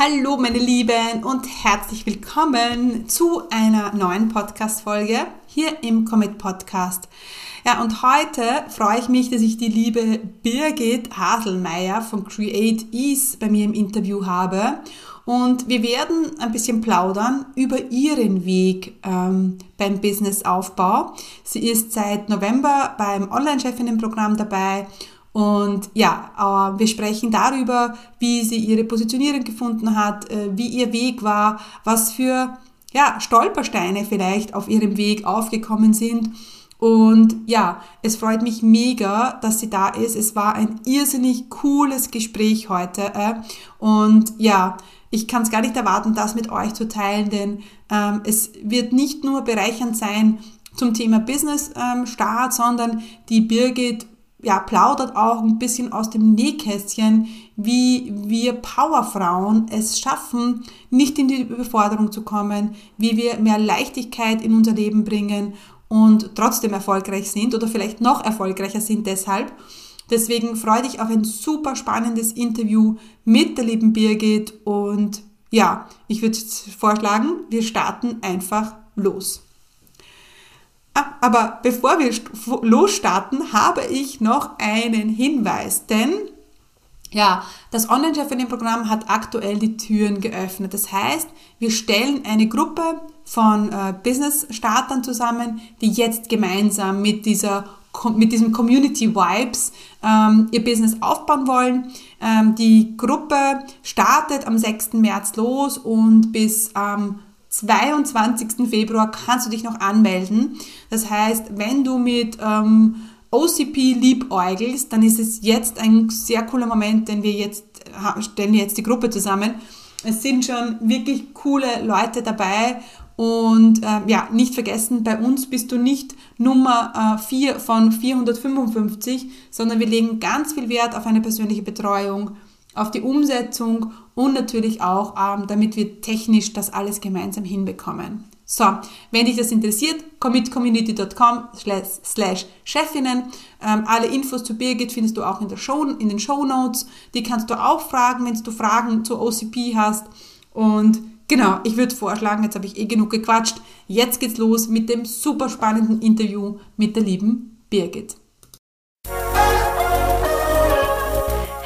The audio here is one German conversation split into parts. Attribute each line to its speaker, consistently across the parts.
Speaker 1: Hallo meine Lieben und herzlich willkommen zu einer neuen Podcast-Folge hier im Commit Podcast. Ja, und heute freue ich mich, dass ich die liebe Birgit Haselmeier von Create Ease bei mir im Interview habe. Und wir werden ein bisschen plaudern über ihren Weg ähm, beim Businessaufbau. Sie ist seit November beim Online-Chefinnen-Programm dabei und ja, äh, wir sprechen darüber, wie sie ihre Positionierung gefunden hat, äh, wie ihr Weg war, was für ja, Stolpersteine vielleicht auf ihrem Weg aufgekommen sind. Und ja, es freut mich mega, dass sie da ist. Es war ein irrsinnig cooles Gespräch heute. Äh. Und ja, ich kann es gar nicht erwarten, das mit euch zu teilen, denn ähm, es wird nicht nur bereichernd sein zum Thema Business ähm, sondern die Birgit ja, plaudert auch ein bisschen aus dem Nähkästchen, wie wir Powerfrauen es schaffen, nicht in die Überforderung zu kommen, wie wir mehr Leichtigkeit in unser Leben bringen und trotzdem erfolgreich sind oder vielleicht noch erfolgreicher sind deshalb. Deswegen freue dich auf ein super spannendes Interview mit der lieben Birgit und ja, ich würde vorschlagen, wir starten einfach los. Ah, aber bevor wir losstarten, habe ich noch einen Hinweis, denn ja, das Online-Chefinnen-Programm hat aktuell die Türen geöffnet. Das heißt, wir stellen eine Gruppe von äh, Business-Startern zusammen, die jetzt gemeinsam mit dieser mit diesem Community Vibes ähm, ihr Business aufbauen wollen. Ähm, die Gruppe startet am 6. März los und bis am 22. Februar kannst du dich noch anmelden. Das heißt, wenn du mit ähm, OCP liebäugelst, dann ist es jetzt ein sehr cooler Moment, denn wir jetzt stellen jetzt die Gruppe zusammen. Es sind schon wirklich coole Leute dabei und äh, ja, nicht vergessen, bei uns bist du nicht Nummer äh, 4 von 455, sondern wir legen ganz viel Wert auf eine persönliche Betreuung auf die Umsetzung und natürlich auch, ähm, damit wir technisch das alles gemeinsam hinbekommen. So, wenn dich das interessiert, commitcommunity.com slash Chefinnen. Ähm, alle Infos zu Birgit findest du auch in, der Show, in den Show Notes. Die kannst du auch fragen, wenn du Fragen zur OCP hast. Und genau, ich würde vorschlagen, jetzt habe ich eh genug gequatscht. Jetzt geht's los mit dem super spannenden Interview mit der lieben Birgit.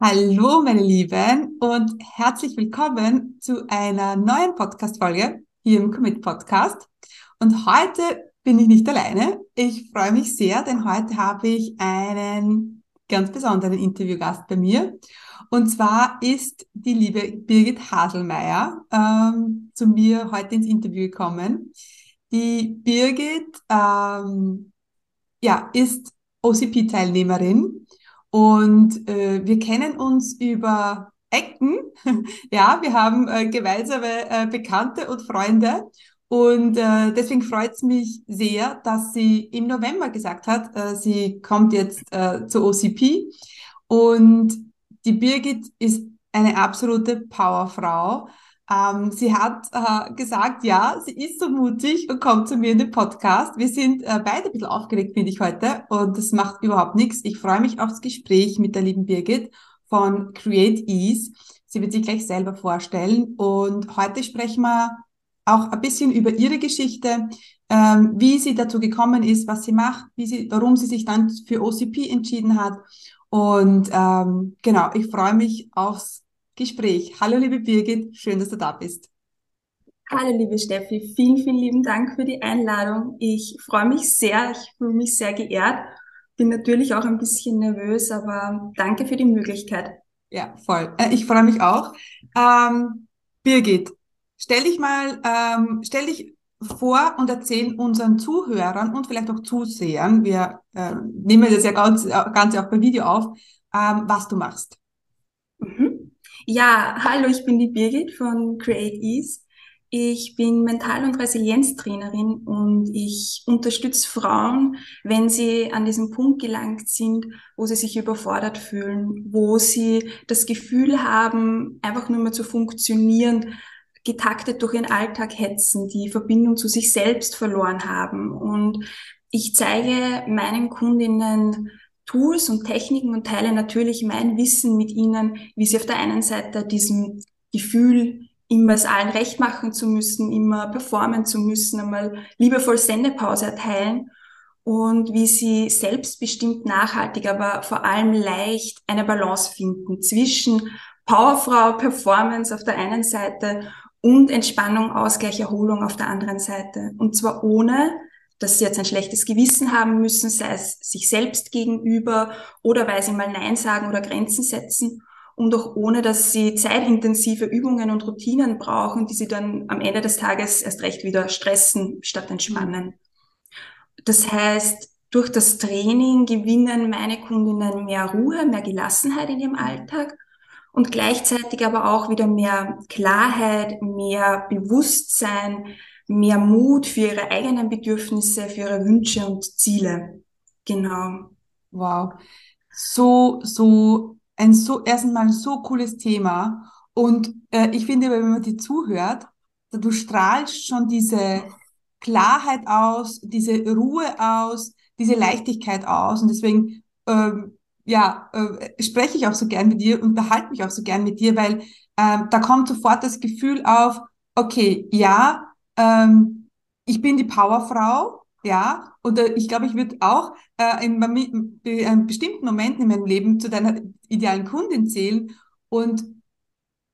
Speaker 1: Hallo, meine Lieben, und herzlich willkommen zu einer neuen Podcast-Folge hier im Commit Podcast. Und heute bin ich nicht alleine. Ich freue mich sehr, denn heute habe ich einen ganz besonderen Interviewgast bei mir. Und zwar ist die liebe Birgit Haselmeier ähm, zu mir heute ins Interview gekommen. Die Birgit ähm, ja, ist OCP-Teilnehmerin und äh, wir kennen uns über Ecken. ja, wir haben äh, gemeinsame äh, Bekannte und Freunde. Und äh, deswegen freut es mich sehr, dass sie im November gesagt hat, äh, sie kommt jetzt äh, zur OCP. Und die Birgit ist eine absolute Powerfrau. Ähm, sie hat äh, gesagt, ja, sie ist so mutig und kommt zu mir in den Podcast. Wir sind äh, beide ein bisschen aufgeregt, finde ich heute, und das macht überhaupt nichts. Ich freue mich aufs Gespräch mit der lieben Birgit von Create Ease. Sie wird sich gleich selber vorstellen und heute sprechen wir auch ein bisschen über ihre Geschichte, ähm, wie sie dazu gekommen ist, was sie macht, wie sie, warum sie sich dann für OCP entschieden hat. Und ähm, genau, ich freue mich aufs Gespräch. Hallo liebe Birgit, schön, dass du da bist.
Speaker 2: Hallo liebe Steffi, vielen, vielen lieben Dank für die Einladung. Ich freue mich sehr, ich fühle mich sehr geehrt. Bin natürlich auch ein bisschen nervös, aber danke für die Möglichkeit.
Speaker 1: Ja, voll. Äh, ich freue mich auch. Ähm, Birgit, stell dich mal, ähm, stell dich vor und erzähl unseren Zuhörern und vielleicht auch Zusehern, wir äh, nehmen das ja ganz, ganz auch per Video auf, ähm, was du machst.
Speaker 2: Ja, hallo, ich bin die Birgit von Create Ease. Ich bin Mental- und Resilienztrainerin und ich unterstütze Frauen, wenn sie an diesen Punkt gelangt sind, wo sie sich überfordert fühlen, wo sie das Gefühl haben, einfach nur mehr zu funktionieren, getaktet durch ihren Alltag hetzen, die Verbindung zu sich selbst verloren haben. Und ich zeige meinen Kundinnen Tools und Techniken und teile natürlich mein Wissen mit ihnen, wie sie auf der einen Seite diesem Gefühl immer es allen recht machen zu müssen, immer performen zu müssen, einmal liebevoll Sendepause erteilen und wie sie selbstbestimmt nachhaltig, aber vor allem leicht eine Balance finden zwischen Powerfrau, Performance auf der einen Seite und Entspannung, Ausgleich, Erholung auf der anderen Seite. Und zwar ohne, dass sie jetzt ein schlechtes Gewissen haben müssen, sei es sich selbst gegenüber oder weil sie mal Nein sagen oder Grenzen setzen und auch ohne, dass sie zeitintensive Übungen und Routinen brauchen, die sie dann am Ende des Tages erst recht wieder stressen statt entspannen. Das heißt, durch das Training gewinnen meine Kundinnen mehr Ruhe, mehr Gelassenheit in ihrem Alltag und gleichzeitig aber auch wieder mehr Klarheit, mehr Bewusstsein, mehr Mut für ihre eigenen Bedürfnisse, für ihre Wünsche und Ziele. Genau.
Speaker 1: Wow. So, so ein so, erstens mal ein so cooles Thema. Und äh, ich finde, wenn man dir zuhört, du strahlst schon diese Klarheit aus, diese Ruhe aus, diese Leichtigkeit aus. Und deswegen, ähm, ja, äh, spreche ich auch so gern mit dir und behalte mich auch so gern mit dir, weil ähm, da kommt sofort das Gefühl auf, okay, ja, ähm, ich bin die Powerfrau, ja, und äh, ich glaube, ich würde auch äh, in, in bestimmten Moment in meinem Leben zu deiner idealen Kundin zählen und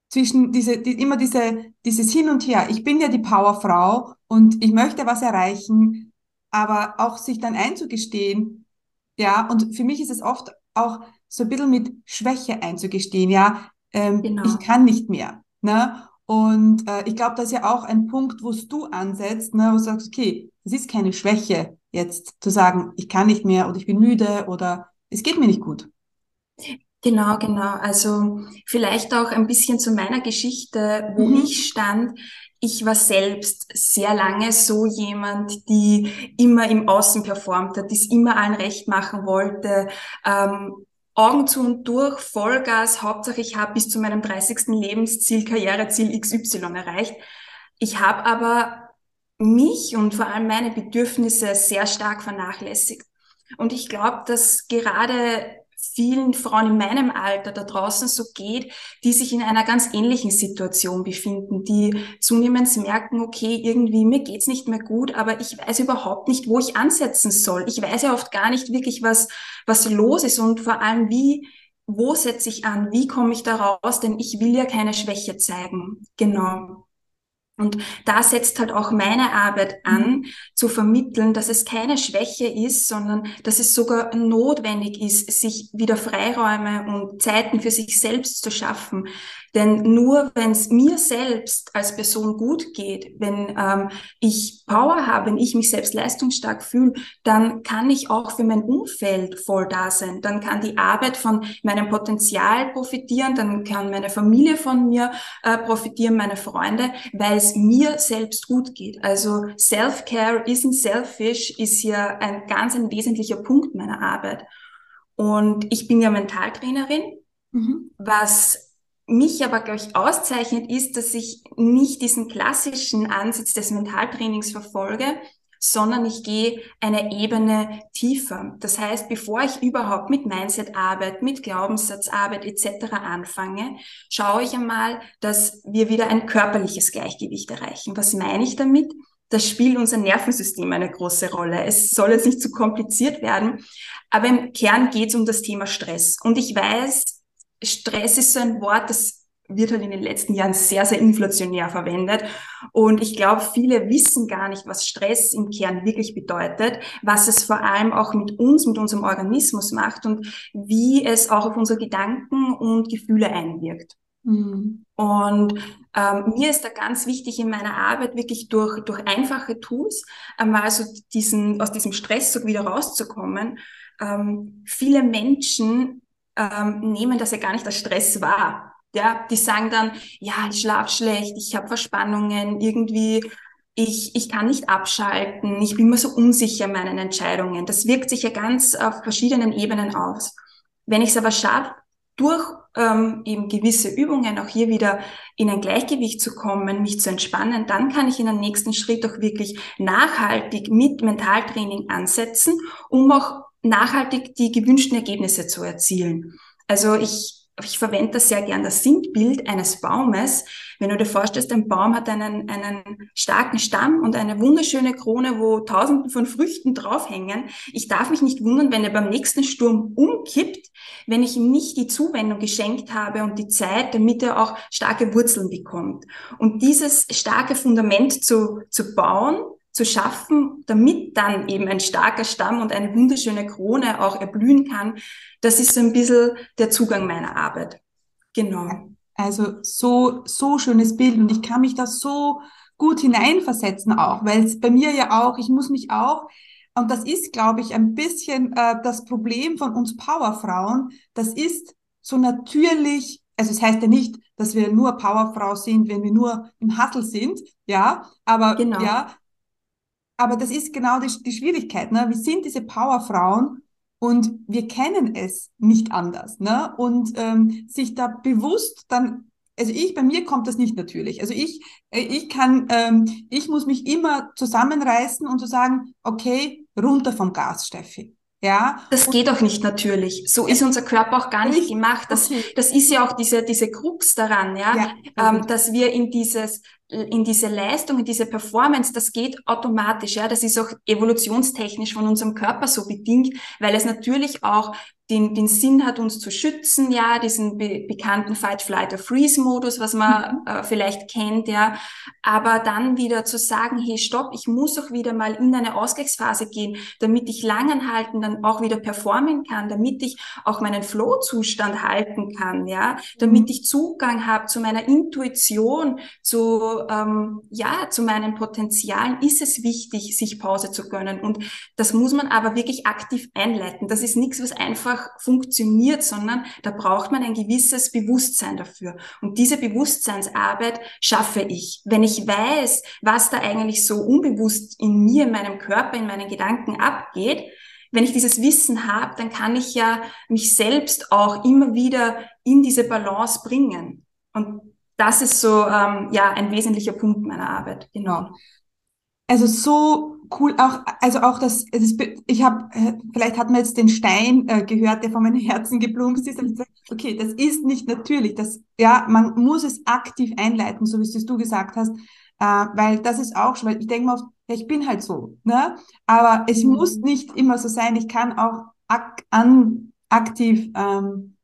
Speaker 1: zwischen diese, die, immer diese, dieses Hin und Her. Ich bin ja die Powerfrau und ich möchte was erreichen, aber auch sich dann einzugestehen, ja, und für mich ist es oft auch so ein bisschen mit Schwäche einzugestehen, ja, ähm, genau. ich kann nicht mehr, ne? Und äh, ich glaube, das ist ja auch ein Punkt, wo du ansetzt, ne, wo du sagst, okay, es ist keine Schwäche, jetzt zu sagen, ich kann nicht mehr oder ich bin müde oder es geht mir nicht gut.
Speaker 2: Genau, genau. Also vielleicht auch ein bisschen zu meiner Geschichte, wo mhm. ich stand. Ich war selbst sehr lange so jemand, die immer im Außen performt hat, die es immer allen recht machen wollte, ähm, Augen zu und durch, Vollgas, Hauptsache ich habe bis zu meinem 30. Lebensziel, Karriereziel XY erreicht. Ich habe aber mich und vor allem meine Bedürfnisse sehr stark vernachlässigt. Und ich glaube, dass gerade vielen Frauen in meinem Alter da draußen so geht, die sich in einer ganz ähnlichen Situation befinden, die zunehmend merken, okay, irgendwie mir geht's nicht mehr gut, aber ich weiß überhaupt nicht, wo ich ansetzen soll. Ich weiß ja oft gar nicht wirklich, was, was los ist und vor allem, wie, wo setze ich an? Wie komme ich da raus? Denn ich will ja keine Schwäche zeigen. Genau. Und da setzt halt auch meine Arbeit an, mhm. zu vermitteln, dass es keine Schwäche ist, sondern dass es sogar notwendig ist, sich wieder Freiräume und Zeiten für sich selbst zu schaffen, denn nur wenn es mir selbst als Person gut geht, wenn ähm, ich Power habe, wenn ich mich selbst leistungsstark fühle, dann kann ich auch für mein Umfeld voll da sein. Dann kann die Arbeit von meinem Potenzial profitieren, dann kann meine Familie von mir äh, profitieren, meine Freunde, weil es mir selbst gut geht. Also Self-Care isn't selfish ist hier ein ganz ein wesentlicher Punkt meiner Arbeit. Und ich bin ja Mentaltrainerin, mhm. was mich aber, glaube ich, auszeichnet, ist, dass ich nicht diesen klassischen Ansatz des Mentaltrainings verfolge, sondern ich gehe eine Ebene tiefer. Das heißt, bevor ich überhaupt mit Mindset-Arbeit, mit Glaubenssatzarbeit etc. anfange, schaue ich einmal, dass wir wieder ein körperliches Gleichgewicht erreichen. Was meine ich damit? Das spielt unser Nervensystem eine große Rolle. Es soll jetzt nicht zu kompliziert werden, aber im Kern geht es um das Thema Stress. Und ich weiß, Stress ist so ein Wort, das wird halt in den letzten Jahren sehr, sehr inflationär verwendet. Und ich glaube, viele wissen gar nicht, was Stress im Kern wirklich bedeutet, was es vor allem auch mit uns, mit unserem Organismus macht und wie es auch auf unsere Gedanken und Gefühle einwirkt. Mhm. Und ähm, mir ist da ganz wichtig in meiner Arbeit wirklich durch, durch einfache Tools einmal so diesen, aus diesem Stress so wieder rauszukommen. Ähm, viele Menschen ähm, nehmen das ja gar nicht als Stress wahr. Ja, die sagen dann, ja, ich schlaf schlecht, ich habe Verspannungen, irgendwie ich, ich kann nicht abschalten, ich bin mir so unsicher in meinen Entscheidungen. Das wirkt sich ja ganz auf verschiedenen Ebenen aus. Wenn ich es aber schaffe, durch ähm, eben gewisse Übungen auch hier wieder in ein Gleichgewicht zu kommen, mich zu entspannen, dann kann ich in den nächsten Schritt auch wirklich nachhaltig mit Mentaltraining ansetzen, um auch nachhaltig die gewünschten Ergebnisse zu erzielen. Also ich ich verwende das sehr gern, das Sinnbild eines Baumes. Wenn du dir vorstellst, ein Baum hat einen, einen starken Stamm und eine wunderschöne Krone, wo tausenden von Früchten draufhängen. Ich darf mich nicht wundern, wenn er beim nächsten Sturm umkippt, wenn ich ihm nicht die Zuwendung geschenkt habe und die Zeit, damit er auch starke Wurzeln bekommt. Und dieses starke Fundament zu, zu bauen, zu schaffen, damit dann eben ein starker Stamm und eine wunderschöne Krone auch erblühen kann, das ist so ein bisschen der Zugang meiner Arbeit. Genau.
Speaker 1: Also so, so schönes Bild und ich kann mich da so gut hineinversetzen auch, weil es bei mir ja auch, ich muss mich auch, und das ist, glaube ich, ein bisschen äh, das Problem von uns Powerfrauen, das ist so natürlich, also es heißt ja nicht, dass wir nur Powerfrau sind, wenn wir nur im Hustle sind, ja, aber genau. ja, aber das ist genau die, die Schwierigkeit. Ne? Wir sind diese Powerfrauen und wir kennen es nicht anders. Ne? Und ähm, sich da bewusst dann, also ich, bei mir kommt das nicht natürlich. Also ich, äh, ich kann, ähm, ich muss mich immer zusammenreißen und zu so sagen, okay, runter vom Gas, Steffi. Ja.
Speaker 2: Das geht auch nicht natürlich. So ist unser Körper auch gar nicht, gemacht. Das, das ist ja auch diese, diese Krux daran, ja, ja ähm, dass wir in dieses in diese Leistung, in diese Performance, das geht automatisch, ja, das ist auch evolutionstechnisch von unserem Körper so bedingt, weil es natürlich auch den, den Sinn hat, uns zu schützen, ja, diesen be bekannten Fight, Flight or Freeze-Modus, was man mhm. äh, vielleicht kennt, ja. Aber dann wieder zu sagen, hey, stopp, ich muss auch wieder mal in eine Ausgleichsphase gehen, damit ich langanhalten dann auch wieder performen kann, damit ich auch meinen Flow-Zustand halten kann, ja, damit mhm. ich Zugang habe zu meiner Intuition, zu, ähm, ja, zu meinen Potenzialen, ist es wichtig, sich Pause zu gönnen. Und das muss man aber wirklich aktiv einleiten. Das ist nichts, was einfach funktioniert, sondern da braucht man ein gewisses Bewusstsein dafür. Und diese Bewusstseinsarbeit schaffe ich. Wenn ich weiß, was da eigentlich so unbewusst in mir, in meinem Körper, in meinen Gedanken abgeht, wenn ich dieses Wissen habe, dann kann ich ja mich selbst auch immer wieder in diese Balance bringen. Und das ist so ähm, ja ein wesentlicher Punkt meiner Arbeit. Genau.
Speaker 1: Also so cool, auch, also auch das, das ich habe, äh, vielleicht hat man jetzt den Stein äh, gehört, der von meinem Herzen geplumpst ist. Und gesagt, okay, das ist nicht natürlich. Das, ja, man muss es aktiv einleiten, so wie es du gesagt hast, äh, weil das ist auch schon, weil ich denke mal oft, ja, ich bin halt so, ne? Aber es mhm. muss nicht immer so sein. Ich kann auch ak an, aktiv, ähm,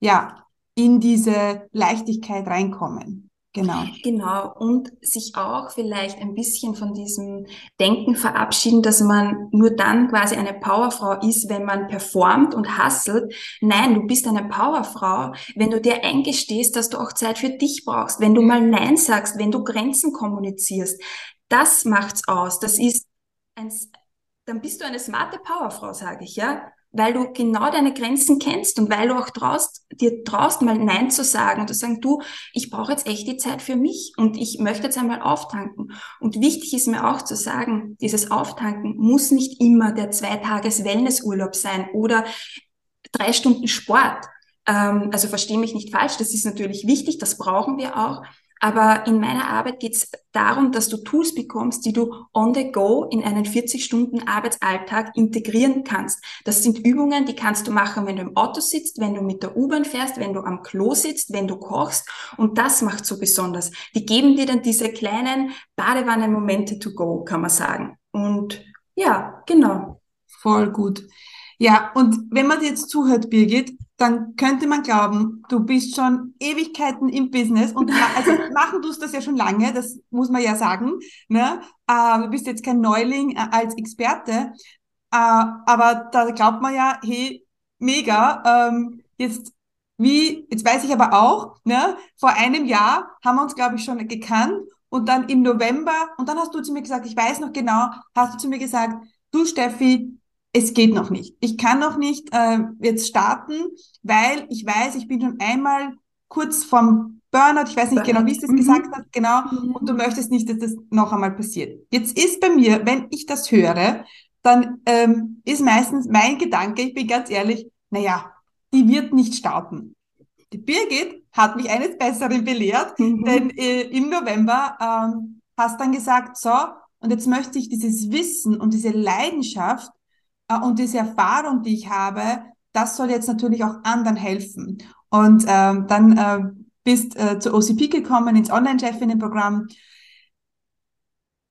Speaker 1: ja, in diese Leichtigkeit reinkommen. Genau.
Speaker 2: Genau. Und sich auch vielleicht ein bisschen von diesem Denken verabschieden, dass man nur dann quasi eine Powerfrau ist, wenn man performt und hustelt. Nein, du bist eine Powerfrau, wenn du dir eingestehst, dass du auch Zeit für dich brauchst, wenn du mal Nein sagst, wenn du Grenzen kommunizierst. Das macht's aus. Das ist ein, dann bist du eine smarte Powerfrau, sage ich, ja weil du genau deine Grenzen kennst und weil du auch traust, dir traust, mal Nein zu sagen und zu sagen, du, ich brauche jetzt echt die Zeit für mich und ich möchte jetzt einmal auftanken. Und wichtig ist mir auch zu sagen, dieses Auftanken muss nicht immer der zwei Tages Wellnessurlaub sein oder drei Stunden Sport. Ähm, also verstehe mich nicht falsch, das ist natürlich wichtig, das brauchen wir auch. Aber in meiner Arbeit geht es darum, dass du Tools bekommst, die du on the go in einen 40-Stunden-Arbeitsalltag integrieren kannst. Das sind Übungen, die kannst du machen, wenn du im Auto sitzt, wenn du mit der U-Bahn fährst, wenn du am Klo sitzt, wenn du kochst. Und das macht so besonders. Die geben dir dann diese kleinen Badewannen-Momente to go, kann man sagen. Und ja, genau.
Speaker 1: Voll gut. Ja, und wenn man dir jetzt zuhört, Birgit, dann könnte man glauben, du bist schon Ewigkeiten im Business und also machen tust das ja schon lange, das muss man ja sagen. Ne? Äh, du bist jetzt kein Neuling äh, als Experte, äh, aber da glaubt man ja, hey, mega, ähm, jetzt wie, jetzt weiß ich aber auch, ne, vor einem Jahr haben wir uns, glaube ich, schon gekannt und dann im November, und dann hast du zu mir gesagt, ich weiß noch genau, hast du zu mir gesagt, du Steffi, es geht noch nicht. Ich kann noch nicht äh, jetzt starten, weil ich weiß, ich bin schon einmal kurz vom Burnout, ich weiß nicht genau, wie es das
Speaker 2: Mhm.
Speaker 1: gesagt hat, genau,
Speaker 2: Mhm.
Speaker 1: und du möchtest nicht, dass das noch einmal passiert. Jetzt ist bei mir, wenn ich das höre, dann ähm, ist meistens mein Gedanke, ich bin ganz ehrlich, naja, die wird nicht starten. Die Birgit hat mich eines Besseren belehrt,
Speaker 2: Mhm.
Speaker 1: denn äh, im November ähm, hast dann gesagt, so, und jetzt möchte ich dieses Wissen und diese Leidenschaft und diese Erfahrung, die ich habe, das soll jetzt natürlich auch anderen helfen. Und ähm, dann äh, bist äh, zur OCP gekommen, ins Online-Chefinnen-Programm.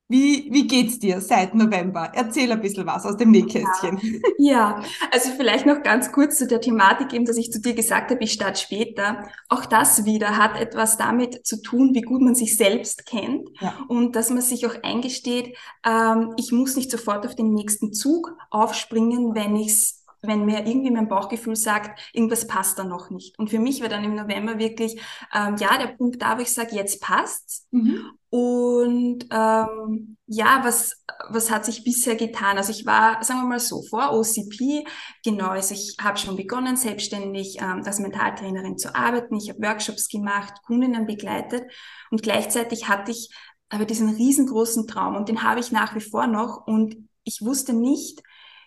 Speaker 1: Wie, wie geht's dir seit November? Erzähl ein bisschen was aus dem Nähkästchen.
Speaker 2: Ja, also vielleicht noch ganz kurz zu der Thematik eben, dass ich zu dir gesagt habe, ich starte später. Auch das wieder hat etwas damit zu tun, wie gut man sich selbst kennt
Speaker 1: Ja.
Speaker 2: und dass man sich auch eingesteht, ähm, ich muss nicht sofort auf den nächsten Zug aufspringen, wenn ich's wenn mir irgendwie mein Bauchgefühl sagt, irgendwas passt da noch nicht. Und für mich war dann im November wirklich, ähm, ja, der Punkt da, wo ich sage, jetzt passt's.
Speaker 1: Mhm.
Speaker 2: Und ähm, ja, was, was hat sich bisher getan? Also ich war, sagen wir mal so, vor OCP, genau, also ich habe schon begonnen, selbstständig ähm, als Mentaltrainerin zu arbeiten. Ich habe Workshops gemacht, Kundinnen begleitet und gleichzeitig hatte ich aber diesen riesengroßen Traum und den habe ich nach wie vor noch und ich wusste nicht,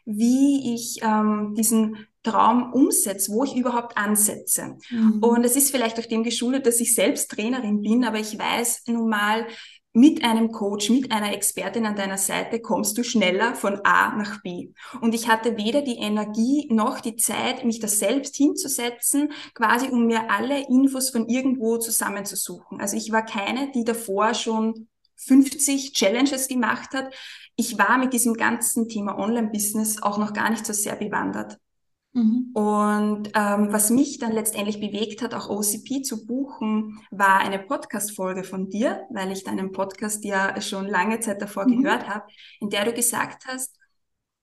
Speaker 2: wie ich ähm, diesen Traum umsetze, wo ich überhaupt ansetze.
Speaker 1: Mhm.
Speaker 2: Und es ist vielleicht auch dem geschuldet, dass ich selbst Trainerin bin, aber ich weiß nun mal, mit einem Coach, mit einer Expertin an deiner Seite kommst du schneller von A nach B. Und ich hatte weder die Energie noch die Zeit, mich da selbst hinzusetzen, quasi um mir alle Infos von irgendwo zusammenzusuchen. Also ich war keine, die davor schon 50 Challenges gemacht hat. Ich war mit diesem ganzen Thema Online-Business auch noch gar nicht so sehr bewandert.
Speaker 1: Mhm.
Speaker 2: Und ähm, was mich dann letztendlich bewegt hat, auch OCP zu buchen, war eine Podcast-Folge von dir, weil ich deinen Podcast ja schon lange Zeit davor
Speaker 1: Mhm.
Speaker 2: gehört habe, in der du gesagt hast,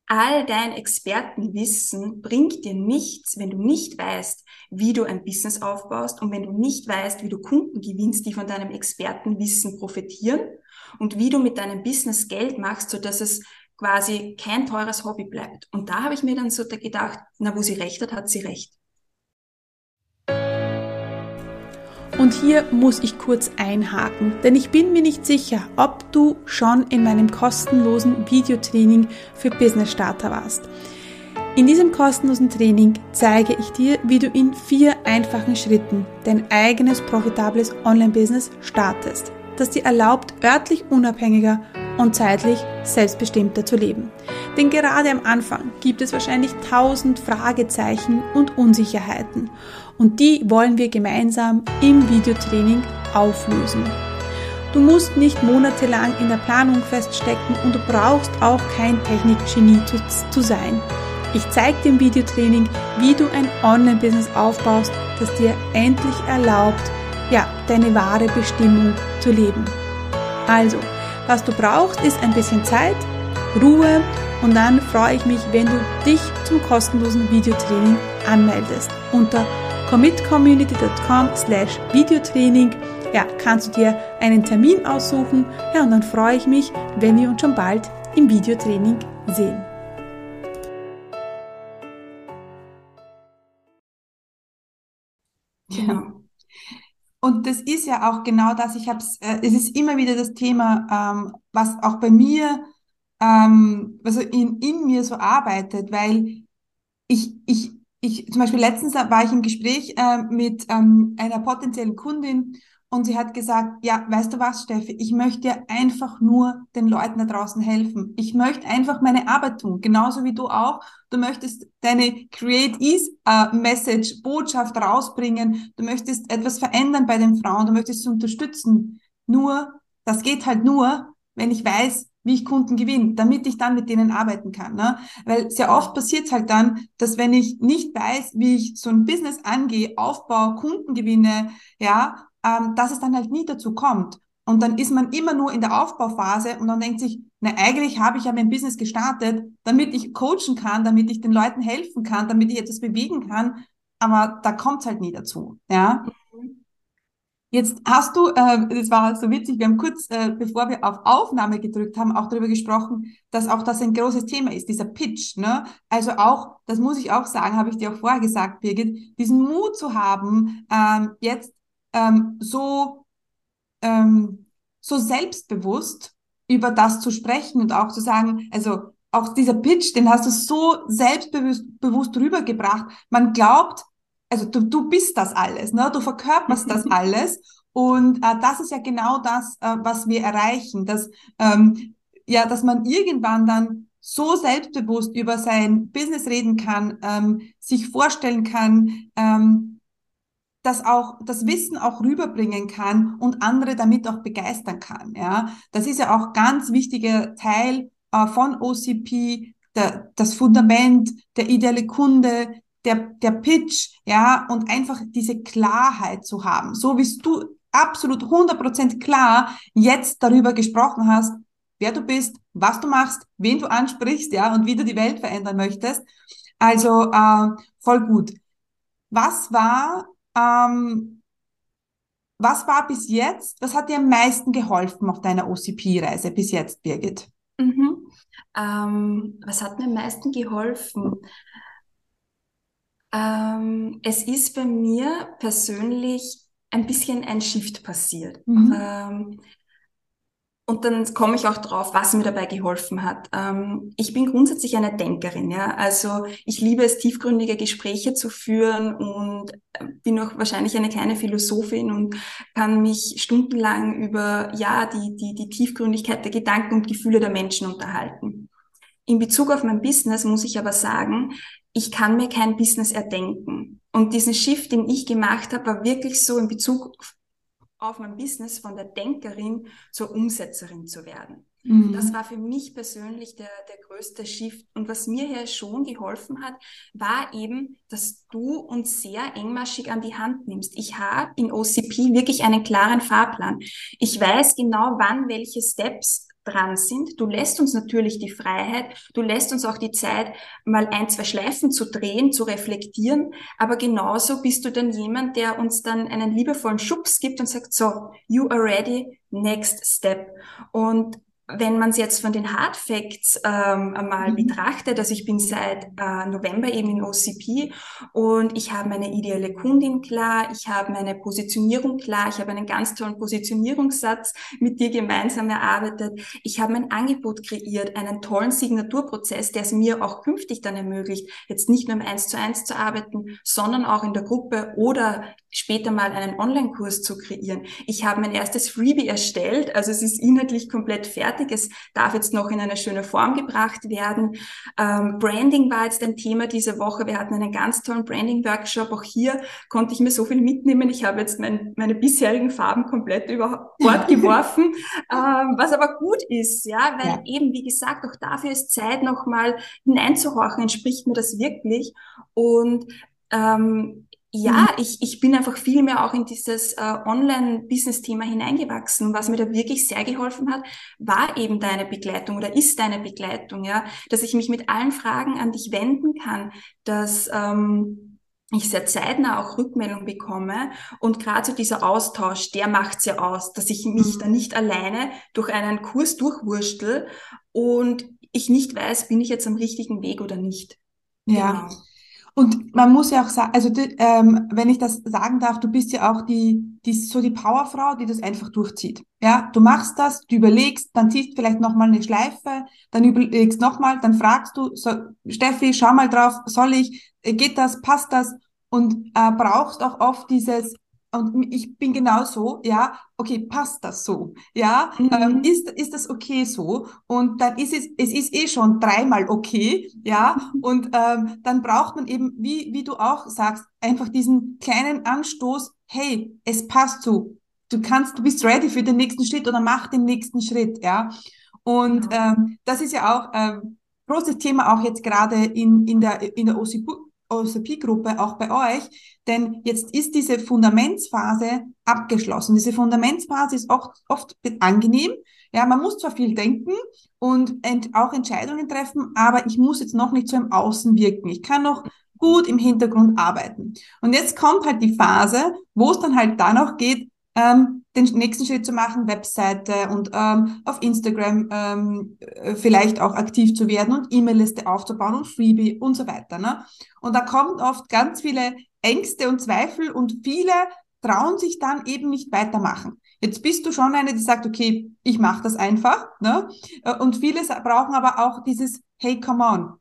Speaker 2: all dein Expertenwissen bringt dir nichts, wenn du nicht weißt, wie du ein Business aufbaust und wenn du nicht weißt, wie du Kunden gewinnst, die von deinem Expertenwissen profitieren und wie du mit deinem Business Geld machst, so dass es quasi kein teures Hobby bleibt. Und da habe ich mir dann so gedacht, na, wo sie recht hat, hat sie recht.
Speaker 3: Und hier muss ich kurz einhaken, denn ich bin mir nicht sicher, ob du schon in meinem kostenlosen Videotraining für Business Starter warst. In diesem kostenlosen Training zeige ich dir, wie du in vier einfachen Schritten dein eigenes profitables Online-Business startest, das dir erlaubt, örtlich unabhängiger und zeitlich selbstbestimmter zu leben. Denn gerade am Anfang gibt es wahrscheinlich tausend Fragezeichen und Unsicherheiten und die wollen wir gemeinsam im Videotraining auflösen. Du musst nicht monatelang in der Planung feststecken und du brauchst auch kein Technikgenie zu, zu sein. Ich zeige dir im Videotraining, wie du ein Online-Business aufbaust, das dir endlich erlaubt, ja, deine wahre Bestimmung zu leben. Also, was du brauchst, ist ein bisschen Zeit, Ruhe und dann freue ich mich, wenn du dich zum kostenlosen Videotraining anmeldest. Unter commitcommunity.com slash Videotraining ja, kannst du dir einen Termin aussuchen ja, und dann freue ich mich, wenn wir uns schon bald im Videotraining sehen.
Speaker 1: Und das ist ja auch genau das, ich habe äh, es ist immer wieder das Thema, ähm, was auch bei mir, ähm, also in, in mir so arbeitet, weil ich, ich, ich, zum Beispiel letztens war ich im Gespräch äh, mit ähm, einer potenziellen Kundin und sie hat gesagt, ja, weißt du was, Steffi, ich möchte dir einfach nur den Leuten da draußen helfen. Ich möchte einfach meine Arbeit tun, genauso wie du auch. Du möchtest deine Create Ease äh, Message, Botschaft rausbringen. Du möchtest etwas verändern bei den Frauen. Du möchtest sie unterstützen. Nur, das geht halt nur, wenn ich weiß, wie ich Kunden gewinne, damit ich dann mit denen arbeiten kann. Ne? Weil sehr oft passiert es halt dann, dass wenn ich nicht weiß, wie ich so ein Business angehe, aufbaue, Kunden gewinne, ja, ähm, dass es dann halt nie dazu kommt. Und dann ist man immer nur in der Aufbauphase und dann denkt sich, na eigentlich habe ich ja mein Business gestartet, damit ich coachen kann, damit ich den Leuten helfen kann, damit ich etwas bewegen kann, aber da kommt es halt nie dazu. Ja. Jetzt hast du, äh, das war so witzig, wir haben kurz, äh, bevor wir auf Aufnahme gedrückt haben, auch darüber gesprochen, dass auch das ein großes Thema ist, dieser Pitch. Ne? Also auch, das muss ich auch sagen, habe ich dir auch vorher gesagt, Birgit, diesen Mut zu haben, ähm, jetzt ähm, so, ähm, so selbstbewusst über das zu sprechen und auch zu sagen, also auch dieser Pitch, den hast du so selbstbewusst bewusst rübergebracht. Man glaubt, also du, du bist das alles, ne? du verkörperst das alles. Und äh, das ist ja genau das, äh, was wir erreichen, dass, ähm, ja, dass man irgendwann dann so selbstbewusst über sein Business reden kann, ähm, sich vorstellen kann, ähm, das auch, das Wissen auch rüberbringen kann und andere damit auch begeistern kann. Ja, das ist ja auch ganz wichtiger Teil äh, von OCP, der, das Fundament, der ideale Kunde, der, der Pitch, ja, und einfach diese Klarheit zu haben. So wie du absolut 100% klar jetzt darüber gesprochen hast, wer du bist, was du machst, wen du ansprichst, ja, und wie du die Welt verändern möchtest. Also äh, voll gut. Was war, ähm, was war bis jetzt, was hat dir am meisten geholfen auf deiner OCP-Reise bis jetzt, Birgit?
Speaker 2: Mhm. Ähm, was hat mir am meisten geholfen? Ähm, es ist bei mir persönlich ein bisschen ein Shift passiert. Mhm. Ähm, und dann komme ich auch drauf, was mir dabei geholfen hat. Ähm, ich bin grundsätzlich eine Denkerin, ja. Also ich liebe es, tiefgründige Gespräche zu führen und äh, bin auch wahrscheinlich eine kleine Philosophin und kann mich stundenlang über, ja, die, die, die Tiefgründigkeit der Gedanken und Gefühle der Menschen unterhalten. In Bezug auf mein Business muss ich aber sagen, ich kann mir kein Business erdenken. Und diesen Shift, den ich gemacht habe, war wirklich so in Bezug auf mein Business von der Denkerin zur Umsetzerin zu werden. Mhm. Das war für mich persönlich der, der größte Shift. Und was mir hier schon geholfen hat, war eben, dass du uns sehr engmaschig an die Hand nimmst. Ich habe in OCP wirklich einen klaren Fahrplan. Ich weiß genau, wann welche Steps dran sind. Du lässt uns natürlich die Freiheit, du lässt uns auch die Zeit, mal ein, zwei Schleifen zu drehen, zu reflektieren, aber genauso bist du dann jemand, der uns dann einen liebevollen Schubs gibt und sagt, so, you are ready, next step. Und wenn man es jetzt von den Hard Facts ähm, einmal mhm. betrachtet, also ich bin seit äh, November eben in OCP und ich habe meine ideale Kundin klar, ich habe meine Positionierung klar, ich habe einen ganz tollen Positionierungssatz mit dir gemeinsam erarbeitet, ich habe mein Angebot kreiert, einen tollen Signaturprozess, der es mir auch künftig dann ermöglicht, jetzt nicht nur im Eins zu eins zu arbeiten, sondern auch in der Gruppe oder später mal einen Online-Kurs zu kreieren. Ich habe mein erstes Freebie erstellt, also es ist inhaltlich komplett fertig. Es darf jetzt noch in eine schöne Form gebracht werden. Ähm, Branding war jetzt ein Thema diese Woche. Wir hatten einen ganz tollen Branding-Workshop. Auch hier konnte ich mir so viel mitnehmen. Ich habe jetzt mein, meine bisherigen Farben komplett über Bord geworfen, ähm, was aber gut ist, ja, weil ja. eben, wie gesagt, auch dafür ist Zeit, nochmal hineinzuhorchen, entspricht mir das wirklich. Und ähm, ja, mhm. ich, ich bin einfach viel mehr auch in dieses äh, Online-Business-Thema hineingewachsen. Was mir da wirklich sehr geholfen hat, war eben deine Begleitung oder ist deine Begleitung, ja, dass ich mich mit allen Fragen an dich wenden kann, dass ähm, ich sehr zeitnah auch Rückmeldung bekomme und gerade so dieser Austausch, der macht's ja aus, dass ich mich mhm. da nicht alleine durch einen Kurs durchwurstel und ich nicht weiß, bin ich jetzt am richtigen Weg oder nicht.
Speaker 1: Ja. Genau. Und man muss ja auch sagen, also die, ähm, wenn ich das sagen darf, du bist ja auch die, die so die Powerfrau, die das einfach durchzieht. Ja, du machst das, du überlegst, dann ziehst vielleicht noch mal eine Schleife, dann überlegst noch mal, dann fragst du, so, Steffi, schau mal drauf, soll ich, geht das, passt das? Und äh, brauchst auch oft dieses und ich bin genau so, ja, okay, passt das so? Ja, mhm. ähm, ist, ist das okay so? Und dann ist es, es ist eh schon dreimal okay, ja, und ähm, dann braucht man eben, wie, wie du auch sagst, einfach diesen kleinen Anstoß, hey, es passt so. Du kannst, du bist ready für den nächsten Schritt oder mach den nächsten Schritt, ja. Und genau. ähm, das ist ja auch ähm, großes Thema auch jetzt gerade in, in der, in der OCP, OCP-Gruppe auch bei euch, denn jetzt ist diese Fundamentsphase abgeschlossen. Diese Fundamentsphase ist oft, oft angenehm. Ja, man muss zwar viel denken und ent auch Entscheidungen treffen, aber ich muss jetzt noch nicht so im Außen wirken. Ich kann noch gut im Hintergrund arbeiten. Und jetzt kommt halt die Phase, wo es dann halt danach geht, ähm, den nächsten Schritt zu machen, Webseite und ähm, auf Instagram ähm, äh, vielleicht auch aktiv zu werden und E-Mail-Liste aufzubauen und Freebie und so weiter. Ne? Und da kommen oft ganz viele Ängste und Zweifel und viele trauen sich dann eben nicht weitermachen. Jetzt bist du schon eine, die sagt, okay, ich mache das einfach. Ne? Äh, und viele brauchen aber auch dieses, hey, come on,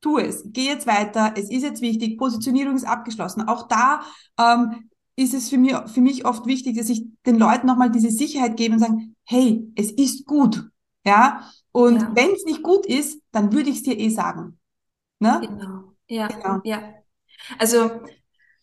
Speaker 1: tu es, geh jetzt weiter, es ist jetzt wichtig, Positionierung ist abgeschlossen. Auch da ähm, ist es für mich, für mich oft wichtig, dass ich den Leuten nochmal diese Sicherheit gebe und sagen, hey, es ist gut. Ja, und ja. wenn es nicht gut ist, dann würde ich es dir eh sagen.
Speaker 2: Ne? Genau. Ja, genau. ja. Also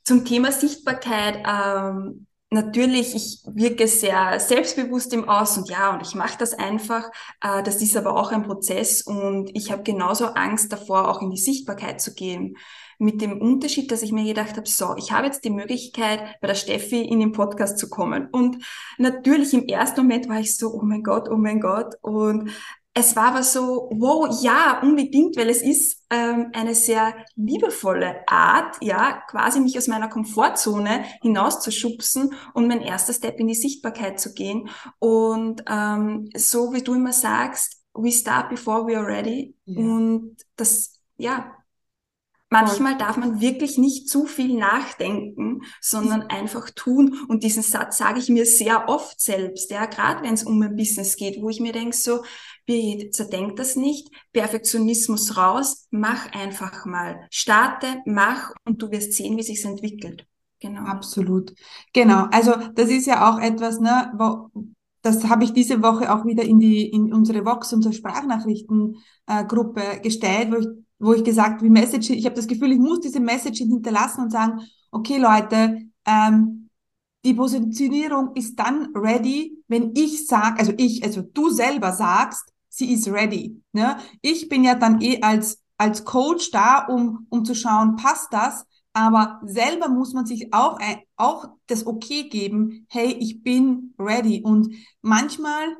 Speaker 2: zum Thema Sichtbarkeit, ähm, natürlich, ich wirke sehr selbstbewusst im Aus und ja, und ich mache das einfach. Äh, das ist aber auch ein Prozess und ich habe genauso Angst davor, auch in die Sichtbarkeit zu gehen. Mit dem Unterschied, dass ich mir gedacht habe, so, ich habe jetzt die Möglichkeit, bei der Steffi in den Podcast zu kommen. Und natürlich im ersten Moment war ich so, oh mein Gott, oh mein Gott. Und es war aber so, wow, ja, unbedingt, weil es ist ähm, eine sehr liebevolle Art, ja, quasi mich aus meiner Komfortzone hinauszuschubsen und mein erster Step in die Sichtbarkeit zu gehen. Und ähm, so wie du immer sagst, we start before we are ready. Ja. Und das, ja, Manchmal darf man wirklich nicht zu viel nachdenken, sondern einfach tun. Und diesen Satz sage ich mir sehr oft selbst, ja, gerade wenn es um ein Business geht, wo ich mir denke, so, Birgit, zerdenk das nicht, Perfektionismus raus, mach einfach mal. Starte, mach und du wirst sehen, wie sich's entwickelt.
Speaker 1: Genau. Absolut. Genau. Also das ist ja auch etwas, ne, wo, das habe ich diese Woche auch wieder in die in unsere Vox, unsere Sprachnachrichtengruppe äh, gestellt, wo ich wo ich gesagt, wie Message, ich habe das Gefühl, ich muss diese Message hinterlassen und sagen, okay Leute, ähm, die Positionierung ist dann ready, wenn ich sag, also ich, also du selber sagst, sie ist ready. Ne? Ich bin ja dann eh als als Coach da, um um zu schauen, passt das. Aber selber muss man sich auch auch das Okay geben. Hey, ich bin ready. Und manchmal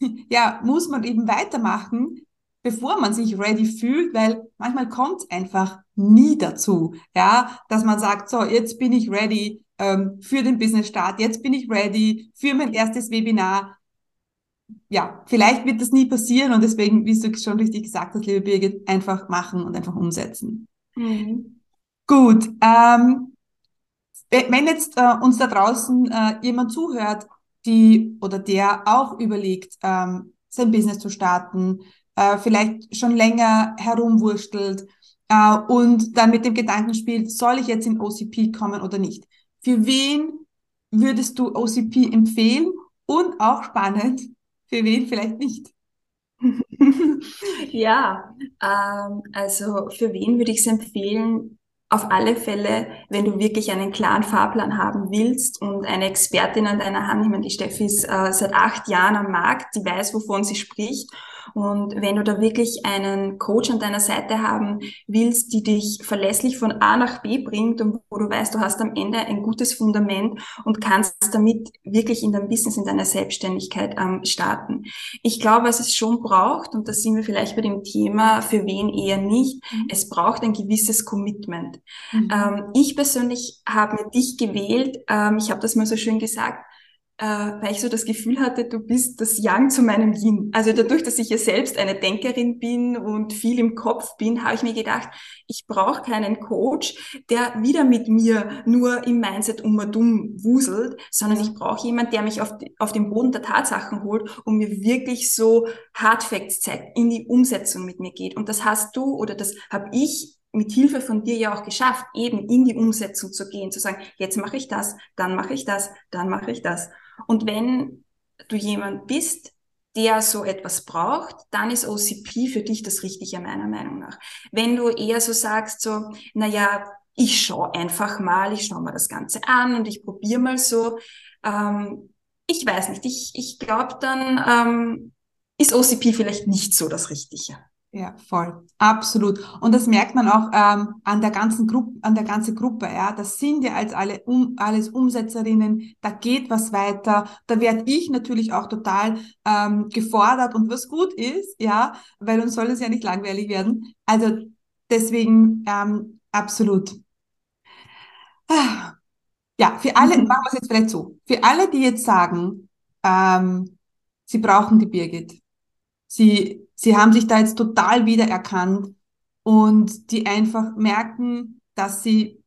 Speaker 1: ja muss man eben weitermachen, bevor man sich ready fühlt, weil manchmal kommt es einfach nie dazu, ja, dass man sagt, so, jetzt bin ich ready ähm, für den Business Start, jetzt bin ich ready für mein erstes Webinar. Ja, vielleicht wird das nie passieren und deswegen, wie du schon richtig gesagt hast, liebe Birgit, einfach machen und einfach umsetzen. Mhm. Gut, ähm, wenn jetzt äh, uns da draußen äh, jemand zuhört, die oder der auch überlegt, ähm, sein Business zu starten, äh, vielleicht schon länger herumwurstelt äh, und dann mit dem Gedanken spielt, soll ich jetzt in OCP kommen oder nicht? Für wen würdest du OCP empfehlen? Und auch spannend, für wen vielleicht nicht?
Speaker 2: ja, ähm, also für wen würde ich es empfehlen? Auf alle Fälle, wenn du wirklich einen klaren Fahrplan haben willst und eine Expertin an deiner Hand, ich meine, die Steffi ist äh, seit acht Jahren am Markt, die weiß, wovon sie spricht und wenn du da wirklich einen Coach an deiner Seite haben willst, die dich verlässlich von A nach B bringt und wo du weißt, du hast am Ende ein gutes Fundament und kannst damit wirklich in deinem Business, in deiner Selbstständigkeit ähm, starten. Ich glaube, was es schon braucht, und da sind wir vielleicht bei dem Thema, für wen eher nicht, mhm. es braucht ein gewisses Commitment. Mhm. Ähm, ich persönlich habe mir dich gewählt, ähm, ich habe das mal so schön gesagt, äh, weil ich so das Gefühl hatte, du bist das Yang zu meinem Yin. Also dadurch, dass ich ja selbst eine Denkerin bin und viel im Kopf bin, habe ich mir gedacht, ich brauche keinen Coach, der wieder mit mir nur im Mindset um und um wuselt, sondern ich brauche jemand, der mich auf, auf den Boden der Tatsachen holt und mir wirklich so Hard Facts zeigt, in die Umsetzung mit mir geht. Und das hast du oder das habe ich mit Hilfe von dir ja auch geschafft, eben in die Umsetzung zu gehen, zu sagen, jetzt mache ich das, dann mache ich das, dann mache ich das. Und wenn du jemand bist, der so etwas braucht, dann ist OCP für dich das Richtige meiner Meinung nach. Wenn du eher so sagst, so, na ja, ich schaue einfach mal, ich schaue mal das Ganze an und ich probiere mal so, ähm, ich weiß nicht, ich, ich glaube, dann ähm, ist OCP vielleicht nicht so das Richtige.
Speaker 1: Ja, voll. Absolut. Und das merkt man auch ähm, an der ganzen Gruppe, an der ganzen Gruppe, ja. Das sind ja als alle um, alles Umsetzerinnen, da geht was weiter. Da werde ich natürlich auch total ähm, gefordert und was gut ist, ja, weil uns soll es ja nicht langweilig werden. Also deswegen ähm, absolut. Ja, für alle, mhm. machen wir es jetzt vielleicht so. Für alle, die jetzt sagen, ähm, sie brauchen die Birgit. Sie sie haben sich da jetzt total wiedererkannt und die einfach merken, dass sie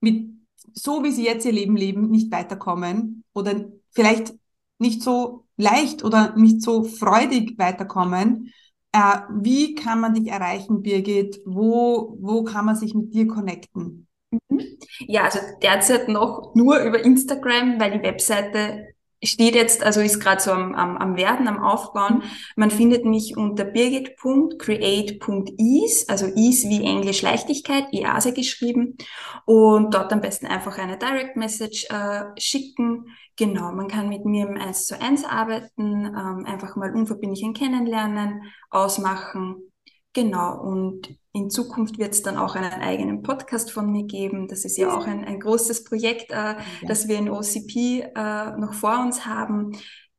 Speaker 1: mit so wie sie jetzt ihr Leben leben, nicht weiterkommen oder vielleicht nicht so leicht oder nicht so freudig weiterkommen. Äh, wie kann man dich erreichen, Birgit? Wo, wo kann man sich mit dir connecten?
Speaker 2: Mhm. Ja, also derzeit noch nur über Instagram, weil die Webseite steht jetzt, also ist gerade so am, am, am Werden, am Aufbauen. Mhm. Man findet mich unter birgit.create.ease, also ease wie Englisch Leichtigkeit, IASE geschrieben. Und dort am besten einfach eine Direct Message äh, schicken. Genau, man kann mit mir im 1 zu 1 arbeiten, ähm, einfach mal unverbindlich ein Kennenlernen, ausmachen. Genau, und in Zukunft wird es dann auch einen eigenen Podcast von mir geben. Das ist ja auch ein, ein großes Projekt, äh, ja. das wir in OCP äh, noch vor uns haben.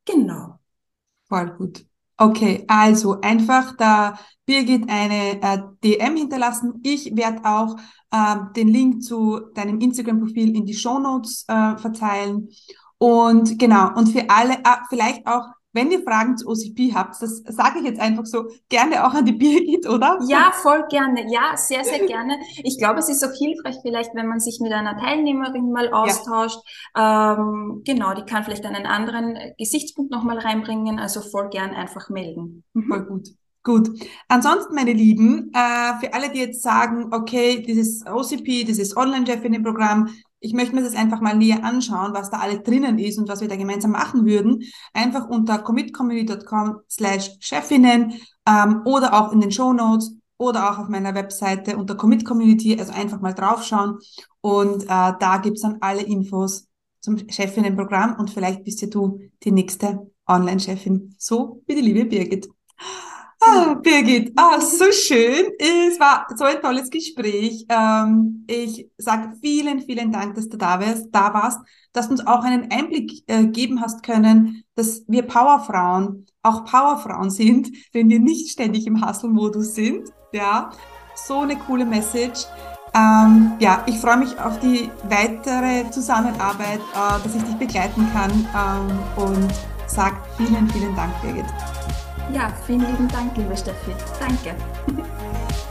Speaker 2: Genau.
Speaker 1: Voll gut. Okay, also einfach da Birgit eine äh, DM hinterlassen. Ich werde auch äh, den Link zu deinem Instagram-Profil in die Show Notes äh, verteilen. Und genau, und für alle, äh, vielleicht auch wenn ihr Fragen zu OCP habt, das sage ich jetzt einfach so, gerne auch an die Birgit, oder?
Speaker 2: Ja, voll gerne. Ja, sehr, sehr gerne. Ich glaube, es ist auch hilfreich vielleicht, wenn man sich mit einer Teilnehmerin mal austauscht. Ja. Ähm, genau, die kann vielleicht einen anderen Gesichtspunkt nochmal reinbringen. Also voll gern einfach melden.
Speaker 1: Mhm. Voll gut. Gut. Ansonsten, meine Lieben, äh, für alle, die jetzt sagen, okay, dieses OCP, dieses Online-Chefinnen-Programm, ich möchte mir das einfach mal näher anschauen, was da alles drinnen ist und was wir da gemeinsam machen würden, einfach unter commitcommunity.com slash Chefinnen ähm, oder auch in den Show Notes oder auch auf meiner Webseite unter Commit Community, also einfach mal draufschauen. Und äh, da gibt's dann alle Infos zum Chefinnenprogramm und vielleicht bist ja du die nächste Online-Chefin, so wie die liebe Birgit. Ah, Birgit, ah, so schön. Es war so ein tolles Gespräch. Ähm, ich sage vielen, vielen Dank, dass du da warst, da warst, dass du uns auch einen Einblick äh, geben hast können, dass wir Powerfrauen auch Powerfrauen sind, wenn wir nicht ständig im Hustle-Modus sind. Ja, so eine coole Message. Ähm, ja, ich freue mich auf die weitere Zusammenarbeit, äh, dass ich dich begleiten kann ähm, und sage vielen, vielen Dank, Birgit.
Speaker 2: Ja, vielen lieben Dank, liebe Steffi. Danke.